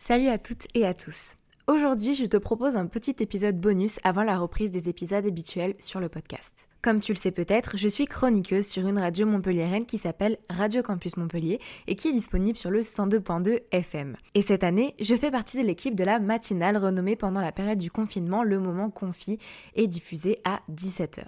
Salut à toutes et à tous. Aujourd'hui, je te propose un petit épisode bonus avant la reprise des épisodes habituels sur le podcast. Comme tu le sais peut-être, je suis chroniqueuse sur une radio montpelliéraine qui s'appelle Radio Campus Montpellier et qui est disponible sur le 102.2 FM. Et cette année, je fais partie de l'équipe de la matinale renommée pendant la période du confinement Le Moment Confi et diffusée à 17h.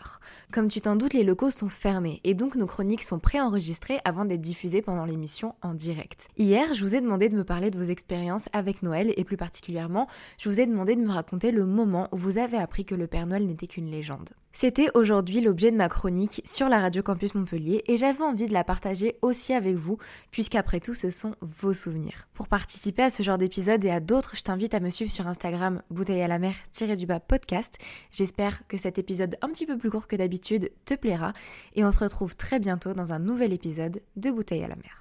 Comme tu t'en doutes, les locaux sont fermés et donc nos chroniques sont préenregistrées avant d'être diffusées pendant l'émission en direct. Hier, je vous ai demandé de me parler de vos expériences avec Noël et plus particulièrement, je vous ai demandé de me raconter le moment où vous avez appris que le Père Noël n'était qu'une légende. C'était aujourd'hui l'objet de ma chronique sur la Radio Campus Montpellier et j'avais envie de la partager aussi avec vous puisqu'après tout ce sont vos souvenirs. Pour participer à ce genre d'épisode et à d'autres, je t'invite à me suivre sur Instagram bouteille à la mer du bas podcast. J'espère que cet épisode un petit peu plus court que d'habitude te plaira et on se retrouve très bientôt dans un nouvel épisode de Bouteille à la mer.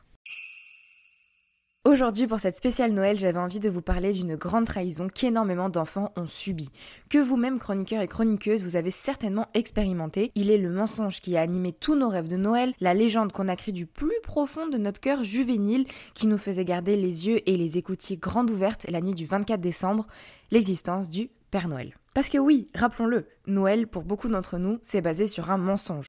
Aujourd'hui, pour cette spéciale Noël, j'avais envie de vous parler d'une grande trahison qu'énormément d'enfants ont subie. Que vous-même, chroniqueurs et chroniqueuses, vous avez certainement expérimenté. Il est le mensonge qui a animé tous nos rêves de Noël, la légende qu'on a créée du plus profond de notre cœur juvénile, qui nous faisait garder les yeux et les écoutilles grandes ouvertes la nuit du 24 décembre, l'existence du Père Noël. Parce que oui, rappelons-le, Noël, pour beaucoup d'entre nous, c'est basé sur un mensonge.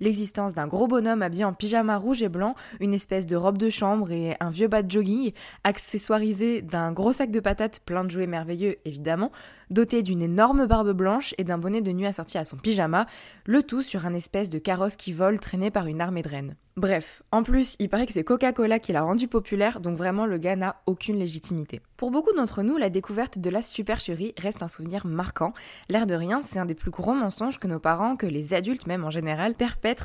l'existence d'un gros bonhomme habillé en pyjama rouge et blanc, une espèce de robe de chambre et un vieux bas de jogging, accessoirisé d'un gros sac de patates plein de jouets merveilleux évidemment, doté d'une énorme barbe blanche et d'un bonnet de nuit assorti à son pyjama, le tout sur un espèce de carrosse qui vole traîné par une armée de rennes. Bref, en plus, il paraît que c'est Coca-Cola qui l'a rendu populaire, donc vraiment le gars n'a aucune légitimité. Pour beaucoup d'entre nous, la découverte de la supercherie reste un souvenir marquant. L'air de rien, c'est un des plus gros mensonges que nos parents, que les adultes même en général,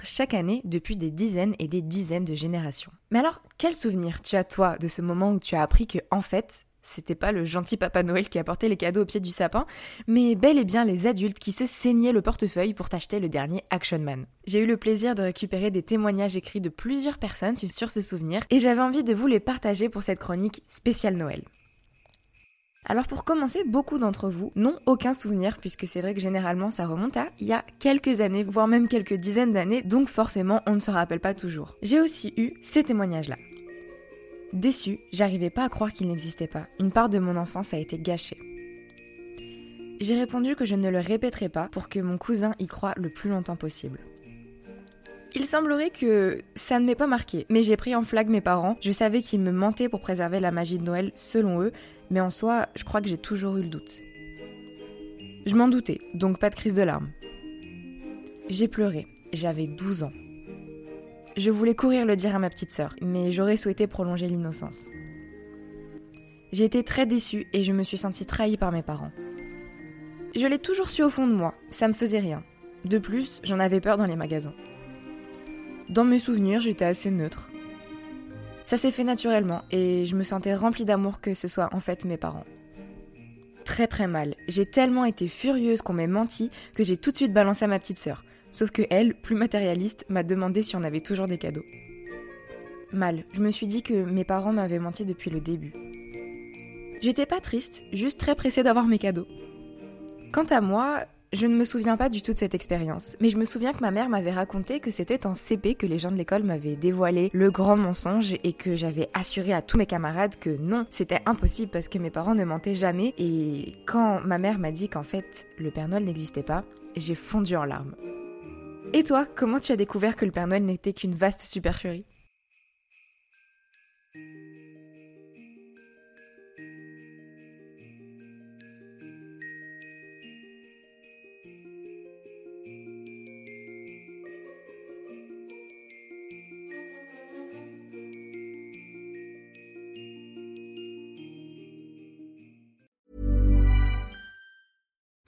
chaque année depuis des dizaines et des dizaines de générations. Mais alors, quel souvenir tu as toi de ce moment où tu as appris que, en fait, c'était pas le gentil Papa Noël qui apportait les cadeaux au pied du sapin, mais bel et bien les adultes qui se saignaient le portefeuille pour t'acheter le dernier Action Man. J'ai eu le plaisir de récupérer des témoignages écrits de plusieurs personnes sur ce souvenir et j'avais envie de vous les partager pour cette chronique spéciale Noël. Alors pour commencer, beaucoup d'entre vous n'ont aucun souvenir puisque c'est vrai que généralement ça remonte à il y a quelques années, voire même quelques dizaines d'années, donc forcément on ne se rappelle pas toujours. J'ai aussi eu ces témoignages-là. Déçue, j'arrivais pas à croire qu'il n'existait pas. Une part de mon enfance a été gâchée. J'ai répondu que je ne le répéterai pas pour que mon cousin y croie le plus longtemps possible. Il semblerait que ça ne m'ait pas marqué, mais j'ai pris en flag mes parents. Je savais qu'ils me mentaient pour préserver la magie de Noël selon eux, mais en soi, je crois que j'ai toujours eu le doute. Je m'en doutais, donc pas de crise de larmes. J'ai pleuré, j'avais 12 ans. Je voulais courir le dire à ma petite sœur, mais j'aurais souhaité prolonger l'innocence. J'ai été très déçue et je me suis sentie trahie par mes parents. Je l'ai toujours su au fond de moi, ça me faisait rien. De plus, j'en avais peur dans les magasins. Dans mes souvenirs, j'étais assez neutre. Ça s'est fait naturellement et je me sentais remplie d'amour que ce soit en fait mes parents. Très très mal. J'ai tellement été furieuse qu'on m'ait menti que j'ai tout de suite balancé à ma petite sœur. Sauf que elle, plus matérialiste, m'a demandé si on avait toujours des cadeaux. Mal, je me suis dit que mes parents m'avaient menti depuis le début. J'étais pas triste, juste très pressée d'avoir mes cadeaux. Quant à moi, je ne me souviens pas du tout de cette expérience, mais je me souviens que ma mère m'avait raconté que c'était en CP que les gens de l'école m'avaient dévoilé le grand mensonge et que j'avais assuré à tous mes camarades que non, c'était impossible parce que mes parents ne mentaient jamais et quand ma mère m'a dit qu'en fait le Père Noël n'existait pas, j'ai fondu en larmes. Et toi, comment tu as découvert que le Père Noël n'était qu'une vaste supercherie?